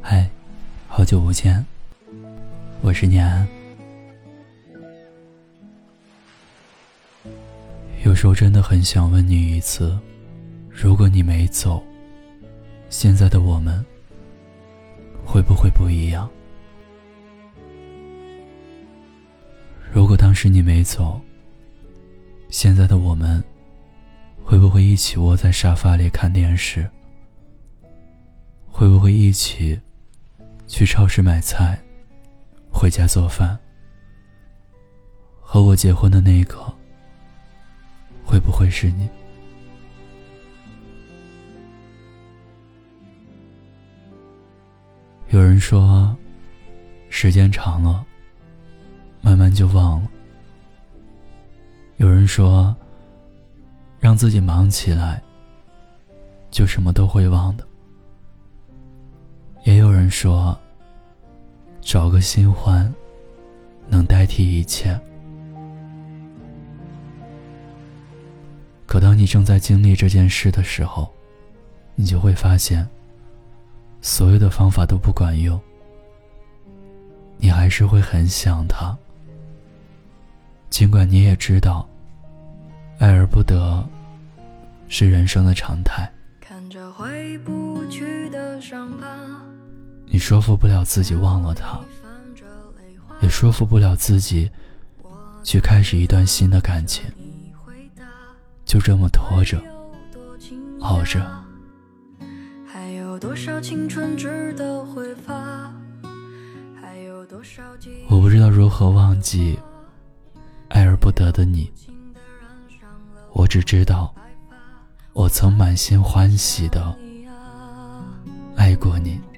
嗨，好久不见，我是念安。有时候真的很想问你一次：如果你没走，现在的我们会不会不一样？如果当时你没走，现在的我们会不会一起窝在沙发里看电视？会不会一起去超市买菜，回家做饭？和我结婚的那个，会不会是你？有人说，时间长了，慢慢就忘了。有人说，让自己忙起来，就什么都会忘的。也有人说，找个新欢，能代替一切。可当你正在经历这件事的时候，你就会发现，所有的方法都不管用，你还是会很想他。尽管你也知道，爱而不得是人生的常态，看着回不去的伤疤你说服不了自己忘了他，也说服不了自己去开始一段新的感情，就这么拖着，熬着。我不知道如何忘记。爱而不得的你，我只知道，我曾满心欢喜的爱过你。你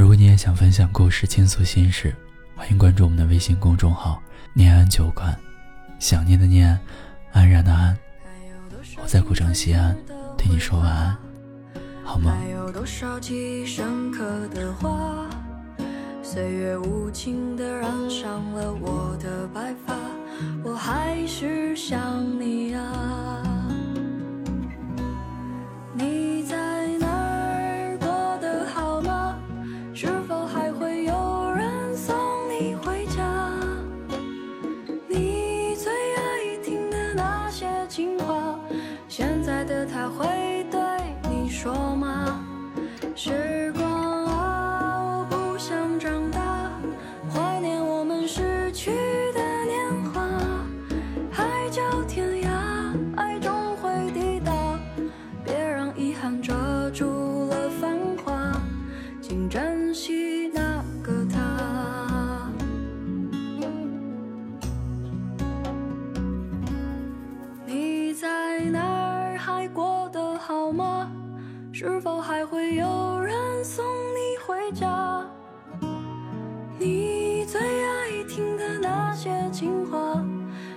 如果你也想分享故事、倾诉心事，欢迎关注我们的微信公众号“念安酒馆”。想念的念，安然的安。我在古城西安，对你说晚安，好吗？岁月无情地染上了我的白发，我还是想你啊。回家你最爱听的那些情话现在的他会对你说吗？时光啊我不想长大怀念我们逝去的年华海角天涯爱终会抵达别让遗憾遮住了繁华请珍惜过得好吗？是否还会有人送你回家？你最爱听的那些情话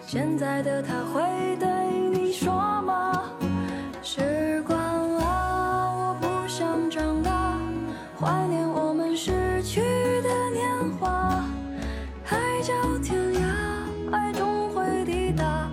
现在的他会对你说吗？时光啊我不想长大怀念我们逝去的年华海角天涯爱终会抵达。